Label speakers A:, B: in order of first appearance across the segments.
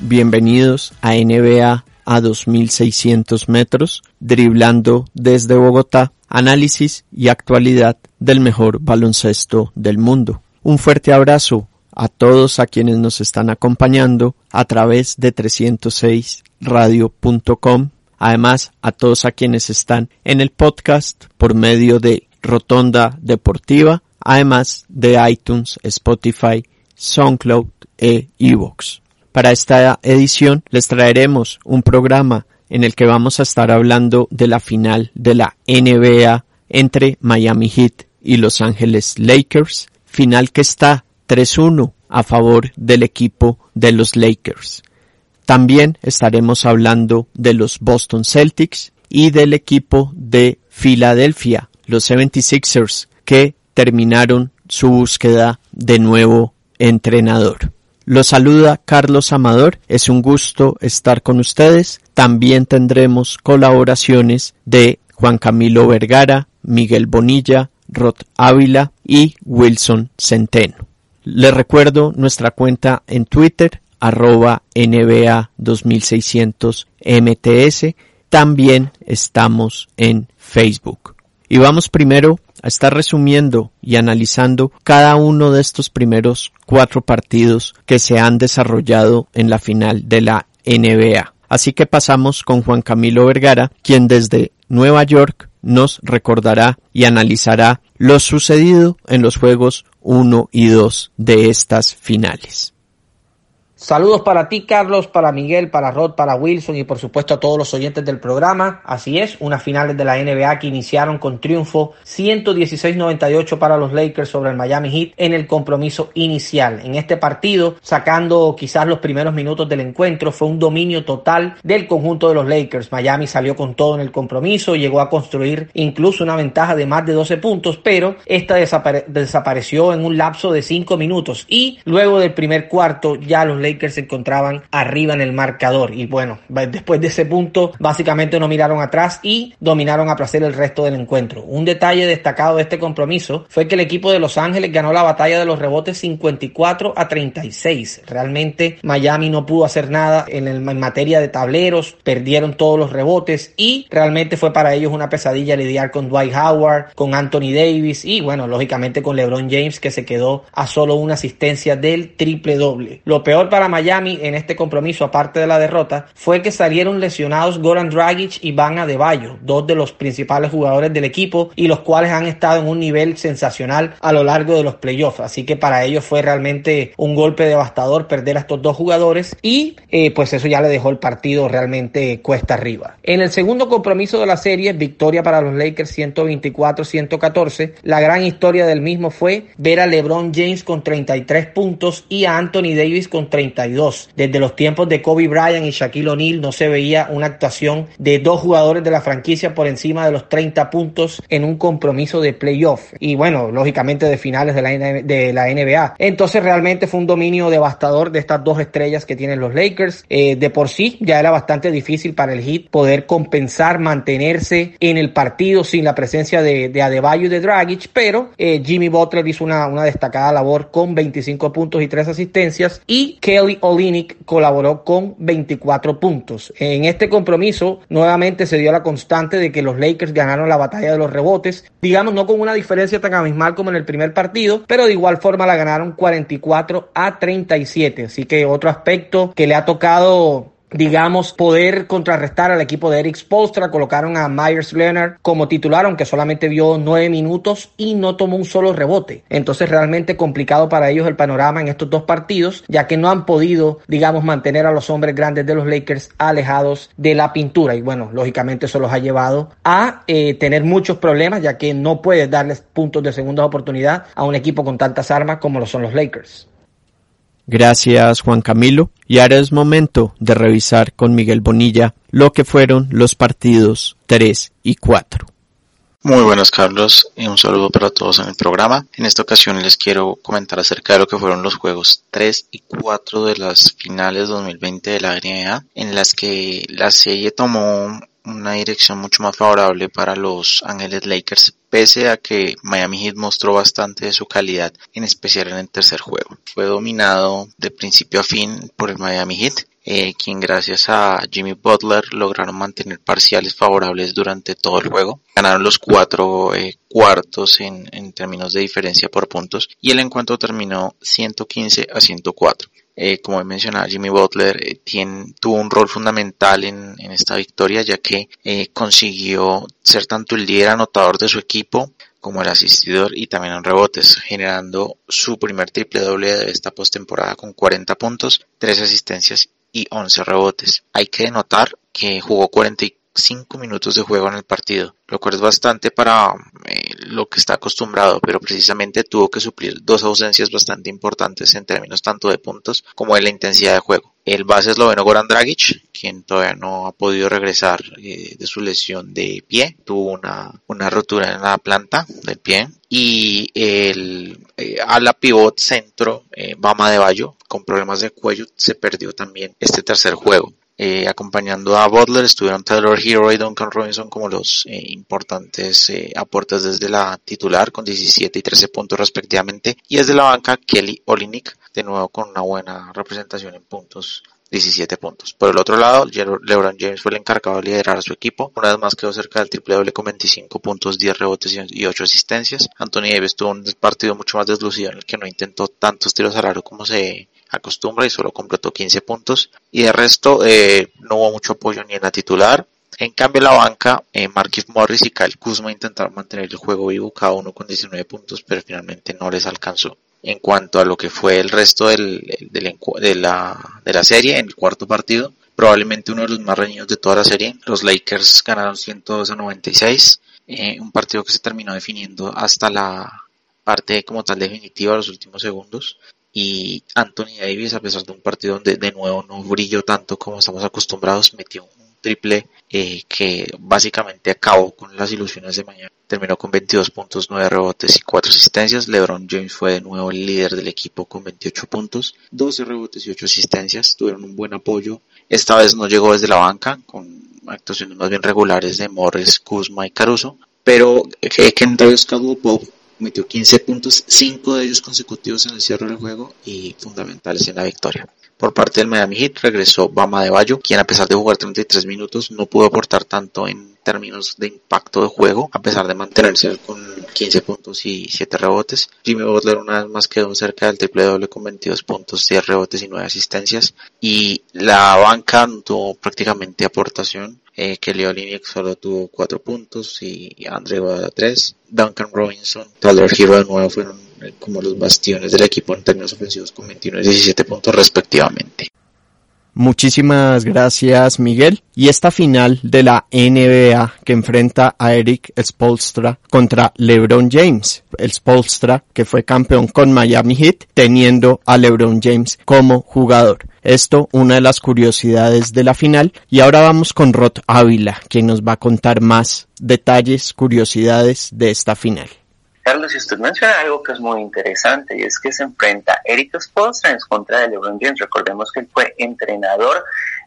A: bienvenidos a NBA a 2.600 metros, driblando desde Bogotá, análisis y actualidad del mejor baloncesto del mundo. Un fuerte abrazo a todos a quienes nos están acompañando a través de 306radio.com, además a todos a quienes están en el podcast por medio de Rotonda Deportiva, además de iTunes, Spotify, SoundCloud e iVoox. Para esta edición les traeremos un programa en el que vamos a estar hablando de la final de la NBA entre Miami Heat y Los Ángeles Lakers, final que está 3-1 a favor del equipo de los Lakers. También estaremos hablando de los Boston Celtics y del equipo de Filadelfia, los 76ers, que terminaron su búsqueda de nuevo entrenador. Los saluda Carlos Amador, es un gusto estar con ustedes. También tendremos colaboraciones de Juan Camilo Vergara, Miguel Bonilla, Rod Ávila y Wilson Centeno. Les recuerdo nuestra cuenta en Twitter, arroba NBA 2600 MTS. También estamos en Facebook. Y vamos primero a estar resumiendo y analizando cada uno de estos primeros cuatro partidos que se han desarrollado en la final de la NBA. Así que pasamos con Juan Camilo Vergara, quien desde Nueva York nos recordará y analizará lo sucedido en los juegos 1 y 2 de estas finales.
B: Saludos para ti, Carlos, para Miguel, para Rod, para Wilson y por supuesto a todos los oyentes del programa. Así es, unas finales de la NBA que iniciaron con triunfo 116-98 para los Lakers sobre el Miami Heat en el compromiso inicial. En este partido, sacando quizás los primeros minutos del encuentro, fue un dominio total del conjunto de los Lakers. Miami salió con todo en el compromiso, llegó a construir incluso una ventaja de más de 12 puntos, pero esta desapare desapareció en un lapso de 5 minutos y luego del primer cuarto ya los Lakers Lakers se encontraban arriba en el marcador. Y bueno, después de ese punto, básicamente no miraron atrás y dominaron a placer el resto del encuentro. Un detalle destacado de este compromiso fue que el equipo de Los Ángeles ganó la batalla de los rebotes 54 a 36. Realmente Miami no pudo hacer nada en, el, en materia de tableros, perdieron todos los rebotes y realmente fue para ellos una pesadilla lidiar con Dwight Howard, con Anthony Davis y bueno, lógicamente con LeBron James que se quedó a solo una asistencia del triple doble. Lo peor para Miami en este compromiso, aparte de la derrota, fue que salieron lesionados Goran Dragic y Van Adebayo, dos de los principales jugadores del equipo y los cuales han estado en un nivel sensacional a lo largo de los playoffs. Así que para ellos fue realmente un golpe devastador perder a estos dos jugadores y eh, pues eso ya le dejó el partido realmente cuesta arriba. En el segundo compromiso de la serie, victoria para los Lakers 124-114. La gran historia del mismo fue ver a LeBron James con 33 puntos y a Anthony Davis con 32. Desde los tiempos de Kobe Bryant y Shaquille O'Neal no se veía una actuación de dos jugadores de la franquicia por encima de los 30 puntos en un compromiso de playoff. Y bueno, lógicamente de finales de la, NBA. Entonces realmente fue un dominio devastador de estas dos estrellas que tienen los Lakers. Eh, de por sí ya era bastante difícil para el Heat poder compensar, mantenerse en el partido sin la presencia de, de Adebayo y de Dragic, pero eh, Jimmy Butler hizo una, una destacada labor con 25 puntos y 3 asistencias y que
C: Kelly Olynyk colaboró con 24 puntos. En este compromiso nuevamente se dio la constante de que los Lakers ganaron la batalla de los rebotes, digamos no con una diferencia tan abismal como en el primer partido, pero de igual forma la ganaron 44 a 37. Así que otro aspecto que le ha tocado digamos, poder contrarrestar al equipo de Eric Spolstra. Colocaron a Myers Leonard como titular, aunque solamente vio nueve minutos y no tomó un solo rebote. Entonces, realmente complicado para ellos el panorama en estos dos partidos, ya que no han podido, digamos, mantener a los hombres grandes de los Lakers alejados de la pintura. Y bueno, lógicamente eso los ha llevado a eh, tener muchos problemas, ya que no puedes darles puntos de segunda oportunidad a un equipo con tantas armas como lo son los Lakers.
A: Gracias Juan Camilo. Y ahora es momento de revisar con Miguel Bonilla lo que fueron los partidos 3 y 4.
D: Muy buenas Carlos y un saludo para todos en el programa. En esta ocasión les quiero comentar acerca de lo que fueron los juegos 3 y 4 de las finales 2020 de la NBA en las que la serie tomó una dirección mucho más favorable para los Ángeles Lakers, pese a que Miami Heat mostró bastante de su calidad, en especial en el tercer juego. Fue dominado de principio a fin por el Miami Heat, eh, quien gracias a Jimmy Butler lograron mantener parciales favorables durante todo el juego. Ganaron los cuatro eh, cuartos en, en términos de diferencia por puntos y el encuentro terminó 115 a 104. Eh, como he mencionado, Jimmy Butler eh, tiene, tuvo un rol fundamental en, esta victoria, ya que eh, consiguió ser tanto el líder anotador de su equipo como el asistidor y también en rebotes, generando su primer triple doble de esta postemporada con 40 puntos, 3 asistencias y 11 rebotes. Hay que notar que jugó 45 minutos de juego en el partido, lo cual es bastante para eh, lo que está acostumbrado, pero precisamente tuvo que suplir dos ausencias bastante importantes en términos tanto de puntos como de la intensidad de juego. El base esloveno Goran Dragic, quien todavía no ha podido regresar eh, de su lesión de pie, tuvo una, una rotura en la planta del pie, y el eh, ala pivot centro eh, Bama de Bayo con problemas de cuello se perdió también este tercer juego. Eh, acompañando a Butler estuvieron Taylor Hero y Duncan Robinson como los eh, importantes eh, aportes desde la titular con 17 y 13 puntos respectivamente y desde la banca Kelly Olinik de nuevo con una buena representación en puntos 17 puntos. Por el otro lado, LeBron James fue el encargado de liderar a su equipo. Una vez más quedó cerca del triple doble con 25 puntos, 10 rebotes y 8 asistencias. Anthony Davis tuvo un partido mucho más deslucido en el que no intentó tantos tiros al aro como se acostumbra y solo completó 15 puntos. Y de resto eh, no hubo mucho apoyo ni en la titular. En cambio la banca, eh, Marquis Morris y Kyle Kuzma intentaron mantener el juego vivo cada uno con 19 puntos, pero finalmente no les alcanzó. En cuanto a lo que fue el resto del, de, la, de la serie, en el cuarto partido, probablemente uno de los más reñidos de toda la serie, los Lakers ganaron 102 a 96, eh, un partido que se terminó definiendo hasta la parte como tal definitiva, los últimos segundos y Anthony Davis, a pesar de un partido donde de nuevo no brilló tanto como estamos acostumbrados, metió un triple eh, que básicamente acabó con las ilusiones de mañana. Terminó con 22 puntos, 9 rebotes y 4 asistencias. LeBron James fue de nuevo el líder del equipo con 28 puntos, 12 rebotes y 8 asistencias. Tuvieron un buen apoyo. Esta vez no llegó desde la banca, con actuaciones más bien regulares de Morris, Kuzma y Caruso. Pero eh, Kentavious Caldwell Pope metió 15 puntos, 5 de ellos consecutivos en el cierre del juego y fundamentales en la victoria. Por parte del Miami Heat regresó Bama de Bayo, quien a pesar de jugar 33 minutos no pudo aportar tanto en términos de impacto de juego, a pesar de mantenerse con 15 puntos y 7 rebotes. Jimmy Butler una vez más quedó cerca del triple doble con 22 puntos, 10 rebotes y 9 asistencias. Y la banca no tuvo prácticamente aportación. Eh, Kelly Olynyk solo tuvo 4 puntos y Andre Guada 3. Duncan Robinson, Tyler Hero de nuevo fueron como los bastiones del equipo en términos ofensivos con 21 y 17 puntos respectivamente.
A: Muchísimas gracias Miguel. Y esta final de la NBA que enfrenta a Eric Spolstra contra LeBron James. El Spolstra que fue campeón con Miami Heat teniendo a LeBron James como jugador. Esto, una de las curiosidades de la final. Y ahora vamos con Rod Ávila, quien nos va a contar más detalles, curiosidades de esta final.
E: Carlos, y usted menciona algo que es muy interesante y es que se enfrenta Eric Spoelstra en contra de LeBron James. Recordemos que él fue entrenador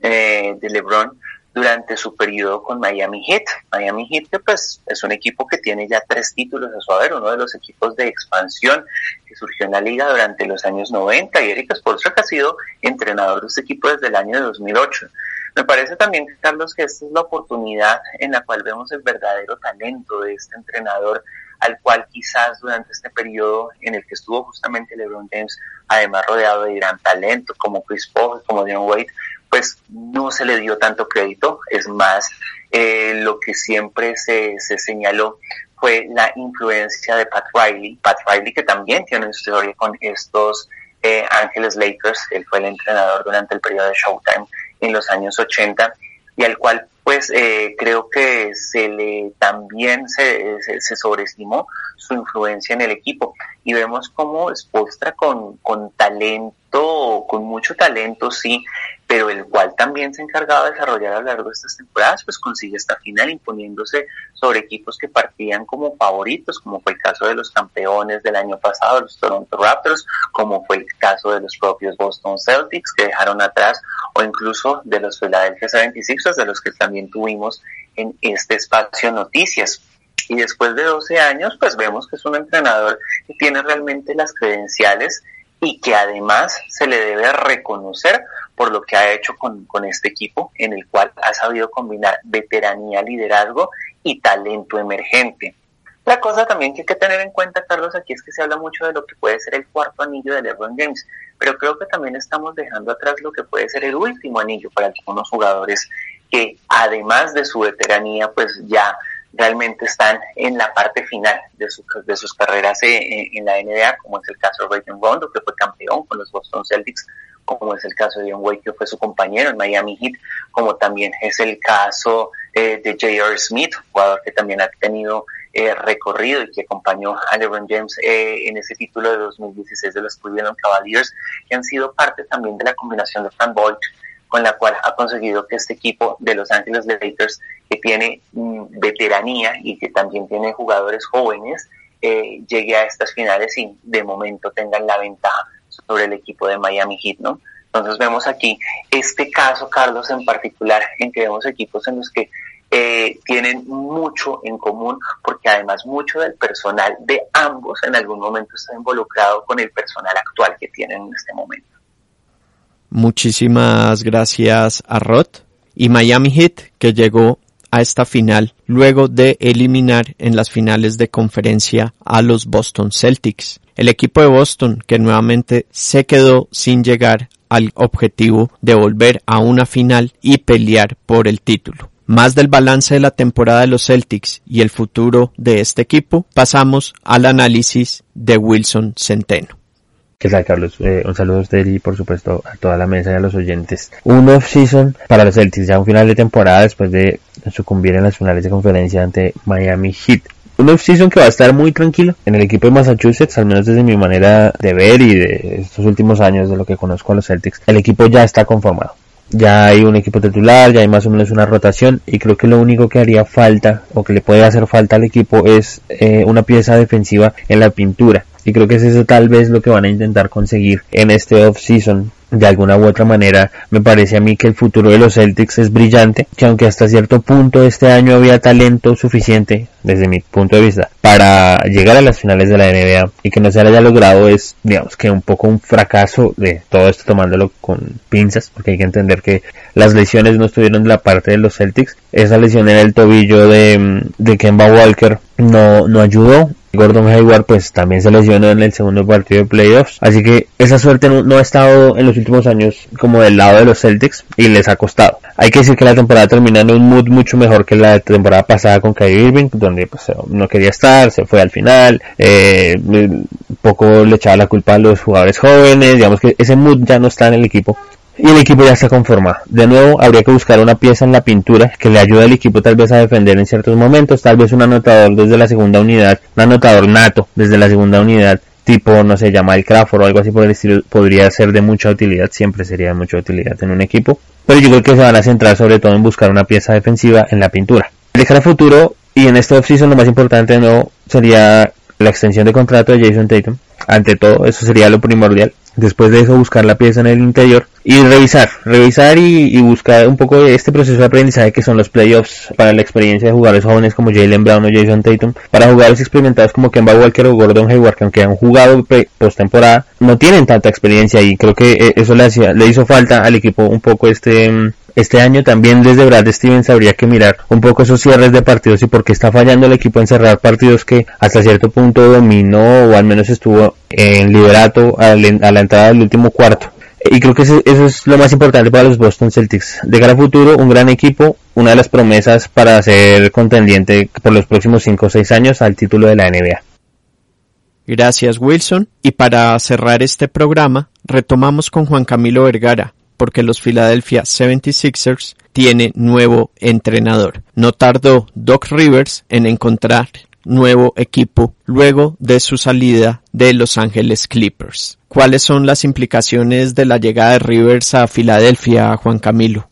E: eh, de LeBron durante su periodo con Miami Heat. Miami Heat que pues es un equipo que tiene ya tres títulos a su haber, uno de los equipos de expansión que surgió en la liga durante los años 90 y Eric Spoelstra ha sido entrenador de este equipo desde el año 2008. Me parece también, Carlos, que esta es la oportunidad en la cual vemos el verdadero talento de este entrenador al cual quizás durante este periodo en el que estuvo justamente LeBron James, además rodeado de gran talento como Chris Paul, como Dion Wade, pues no se le dio tanto crédito, es más, eh, lo que siempre se, se señaló fue la influencia de Pat Riley, Pat Riley que también tiene una historia con estos eh, Ángeles Lakers, él fue el entrenador durante el periodo de Showtime en los años 80 y al cual pues eh, creo que se le también se, se, sobreestimó su influencia en el equipo. Y vemos cómo Spostra con, con talento, con mucho talento sí, pero el cual también se encargaba de desarrollar a lo largo de estas temporadas, pues consigue esta final imponiéndose sobre equipos que partían como favoritos, como fue el caso de los campeones del año pasado, los Toronto Raptors, como fue el caso de los propios Boston Celtics que dejaron atrás, o incluso de los Philadelphia 76ers, de los que también tuvimos en este espacio noticias. Y después de 12 años, pues vemos que es un entrenador que tiene realmente las credenciales y que además se le debe reconocer por lo que ha hecho con, con, este equipo, en el cual ha sabido combinar veteranía, liderazgo y talento emergente. La cosa también que hay que tener en cuenta, Carlos, aquí es que se habla mucho de lo que puede ser el cuarto anillo de LeBron James, pero creo que también estamos dejando atrás lo que puede ser el último anillo para algunos jugadores que además de su veteranía, pues ya realmente están en la parte final de, su, de sus carreras en, en, la NBA, como es el caso de Rajon Rondo, que fue campeón con los Boston Celtics, como es el caso de John Wade, que fue su compañero en Miami Heat, como también es el caso eh, de J.R. Smith, jugador que también ha tenido eh, recorrido y que acompañó a LeBron James eh, en ese título de 2016 de los Cleveland Cavaliers, que han sido parte también de la combinación de Frank Boyd con la cual ha conseguido que este equipo de Los Ángeles Lakers, que tiene mm, veteranía y que también tiene jugadores jóvenes, eh, llegue a estas finales y de momento tengan la ventaja sobre el equipo de Miami Heat, ¿no? Entonces vemos aquí este caso, Carlos, en particular, en que vemos equipos en los que eh, tienen mucho en común, porque además mucho del personal de ambos en algún momento está involucrado con el personal actual que tienen en este momento.
A: Muchísimas gracias a Roth y Miami Heat que llegó a esta final luego de eliminar en las finales de conferencia a los Boston Celtics. El equipo de Boston que nuevamente se quedó sin llegar al objetivo de volver a una final y pelear por el título. Más del balance de la temporada de los Celtics y el futuro de este equipo, pasamos al análisis de Wilson Centeno.
F: ¿Qué tal, Carlos? Eh, un saludo a usted y, por supuesto, a toda la mesa y a los oyentes. Un off-season para los Celtics, ya un final de temporada después de sucumbir en las finales de conferencia ante Miami Heat. Un off-season que va a estar muy tranquilo en el equipo de Massachusetts, al menos desde mi manera de ver y de estos últimos años de lo que conozco a los Celtics. El equipo ya está conformado ya hay un equipo titular, ya hay más o menos una rotación y creo que lo único que haría falta o que le puede hacer falta al equipo es eh, una pieza defensiva en la pintura y creo que es eso tal vez lo que van a intentar conseguir en este off-season de alguna u otra manera me parece a mí que el futuro de los Celtics es brillante, que aunque hasta cierto punto este año había talento suficiente, desde mi punto de vista, para llegar a las finales de la NBA y que no se haya logrado es, digamos que un poco un fracaso de todo esto tomándolo con pinzas, porque hay que entender que las lesiones no estuvieron de la parte de los Celtics. Esa lesión en el tobillo de, de Kemba Walker no, no ayudó Gordon Hayward pues también se lesionó en el segundo partido de playoffs. Así que esa suerte no, ha estado en los últimos años como del lado de los Celtics y les ha costado. Hay que decir que la temporada termina en un mood mucho mejor que la temporada pasada con Kyrie Irving, donde pues no quería estar, se fue al final, eh, poco le echaba la culpa a los jugadores jóvenes, digamos que ese mood ya no está en el equipo y el equipo ya está conformado. De nuevo, habría que buscar una pieza en la pintura que le ayude al equipo tal vez a defender en ciertos momentos, tal vez un anotador desde la segunda unidad, un anotador nato desde la segunda unidad, tipo, no sé, llama el Crawford o algo así por el estilo, podría ser de mucha utilidad, siempre sería de mucha utilidad en un equipo. Pero yo creo que se van a centrar sobre todo en buscar una pieza defensiva en la pintura. De futuro, y en este offseason lo más importante nuevo sería la extensión de contrato de Jason Tatum. Ante todo, eso sería lo primordial. Después de eso buscar la pieza en el interior y revisar, revisar y, buscar un poco este proceso de aprendizaje que son los playoffs para la experiencia de jugadores jóvenes como Jalen Brown o Jason Tatum, para jugadores experimentados como Kemba Walker o Gordon Hayward, que aunque han jugado postemporada, no tienen tanta experiencia y creo que eh, eso le, hacía, le hizo falta al equipo un poco este este año también desde Brad Stevens habría que mirar un poco esos cierres de partidos y por qué está fallando el equipo en cerrar partidos que hasta cierto punto dominó o al menos estuvo en liderato a la entrada del último cuarto. Y creo que eso, es lo más importante para los Boston Celtics. De cara a futuro, un gran equipo, una de las promesas para ser contendiente por los próximos 5 o 6 años al título de la NBA.
A: Gracias Wilson. Y para cerrar este programa, retomamos con Juan Camilo Vergara, porque los Philadelphia 76ers tiene nuevo entrenador. No tardó Doc Rivers en encontrar nuevo equipo luego de su salida de Los Ángeles Clippers. ¿Cuáles son las implicaciones de la llegada de Rivers a Filadelfia, Juan Camilo?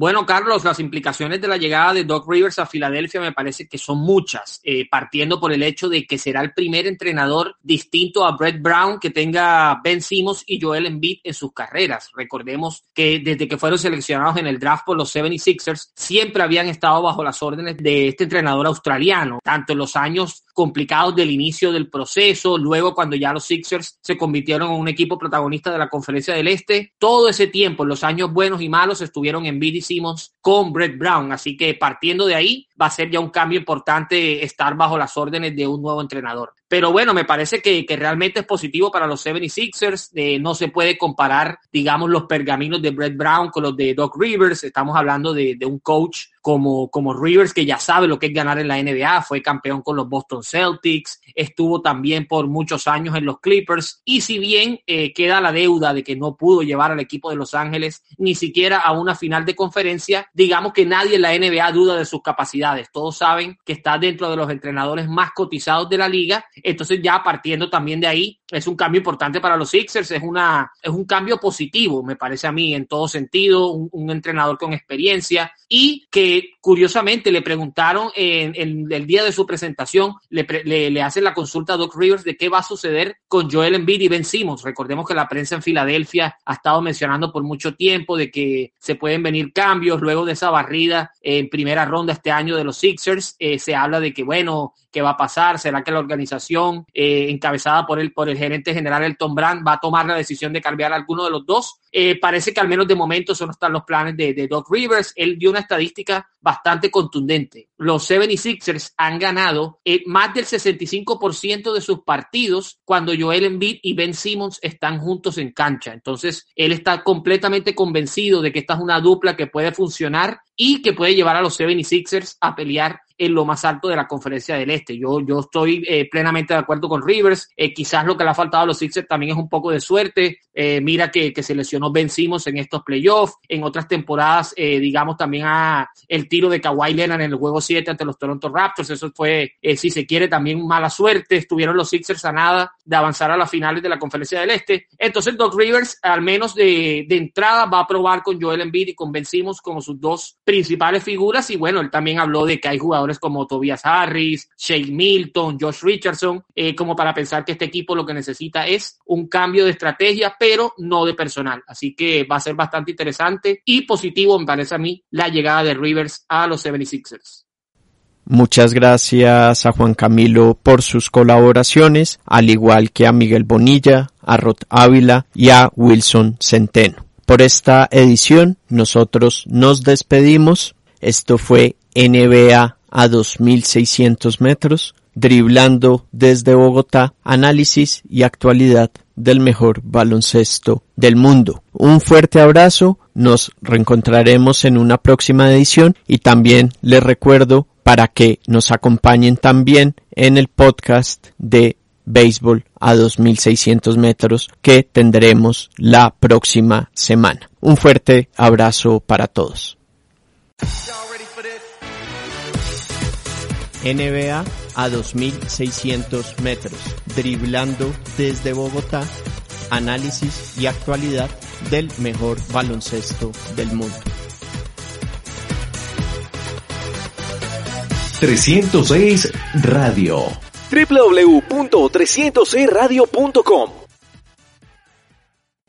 C: Bueno, Carlos, las implicaciones de la llegada de Doc Rivers a Filadelfia me parece que son muchas, eh, partiendo por el hecho de que será el primer entrenador distinto a Brett Brown que tenga Ben Simmons y Joel Embiid en sus carreras. Recordemos que desde que fueron seleccionados en el draft por los 76ers, siempre habían estado bajo las órdenes de este entrenador australiano, tanto en los años complicados del inicio del proceso, luego cuando ya los Sixers se convirtieron en un equipo protagonista de la Conferencia del Este, todo ese tiempo, los años buenos y malos, estuvieron en y con Brett Brown. Así que partiendo de ahí, va a ser ya un cambio importante estar bajo las órdenes de un nuevo entrenador. Pero bueno, me parece que, realmente es positivo para los 76ers. Eh, no se puede comparar, digamos, los pergaminos de Brett Brown con los de Doc Rivers. Estamos hablando de, de un coach como, como Rivers, que ya sabe lo que es ganar en la NBA, fue campeón con los Boston Celtics, estuvo también por muchos años en los Clippers, y si bien eh, queda la deuda de que no pudo llevar al equipo de Los Ángeles ni siquiera a una final de conferencia, digamos que nadie en la NBA duda de sus capacidades. Todos saben que está dentro de los entrenadores más cotizados de la liga. Entonces ya partiendo también de ahí, es un cambio importante para los Sixers, es, una, es un cambio positivo, me parece a mí, en todo sentido, un, entrenador con experiencia y que curiosamente le preguntaron en, el día de su presentación, le, le, hacen la consulta a Doc Rivers de qué va a suceder con Joel Embiid y Ben Simmons. Recordemos que la prensa en Filadelfia ha estado mencionando por mucho tiempo de que se pueden venir cambios luego de esa barrida en primera ronda este año de los Sixers. Eh, se habla de que, bueno, ¿qué va a pasar? ¿Será que la organización eh, encabezada por el, por el gerente general Elton Brand va a tomar la decisión de cambiar a alguno de los dos? Eh, parece que al menos de momento eso no están los planes de, de Doc Rivers. Él dio una estadística bastante contundente. Los 76ers han ganado eh, más del 65% de sus partidos cuando Joel Embiid y Ben Simmons están juntos en cancha. Entonces, él está completamente convencido de que esta es una dupla que puede funcionar y que puede llevar a los 76ers a pelear en lo más alto de la conferencia del este. Yo, yo estoy eh, plenamente de acuerdo con Rivers. Eh, quizás lo que le ha faltado a los Sixers también es un poco de suerte. Eh, mira que, que, se lesionó Ben Simmons en estos playoffs. En otras temporadas, digamos, también a el tiro de Kawhi Leonard en el juego 7 ante los Toronto Raptors. Eso fue, si se quiere, también mala suerte. Estuvieron los Sixers a nada de avanzar a las finales de la conferencia del este. Entonces, Doc Rivers, al menos de, de entrada, va a probar con Joel Embiid y con Ben Simmons como sus dos principales figuras. Y bueno, él también habló de que hay jugadores como Tobias Harris, Shane Milton, Josh Richardson, eh, como para pensar que este equipo lo que necesita es un cambio de estrategia, pero no de personal. Así que va a ser bastante interesante y positivo, me parece a mí, la llegada de Rivers a los 76ers.
A: Muchas gracias a Juan Camilo por sus colaboraciones, al igual que a Miguel Bonilla, a Rod Ávila y a Wilson Centeno. Por esta edición nosotros nos despedimos. Esto fue NBA a 2.600 metros, driblando desde Bogotá, análisis y actualidad del mejor baloncesto del mundo. Un fuerte abrazo, nos reencontraremos en una próxima edición y también les recuerdo para que nos acompañen también en el podcast de béisbol a 2.600 metros que tendremos la próxima semana. Un fuerte abrazo para todos. NBA a 2.600 metros, driblando desde Bogotá, análisis y actualidad del mejor baloncesto del mundo.
G: 306 Radio
H: www.306radio.com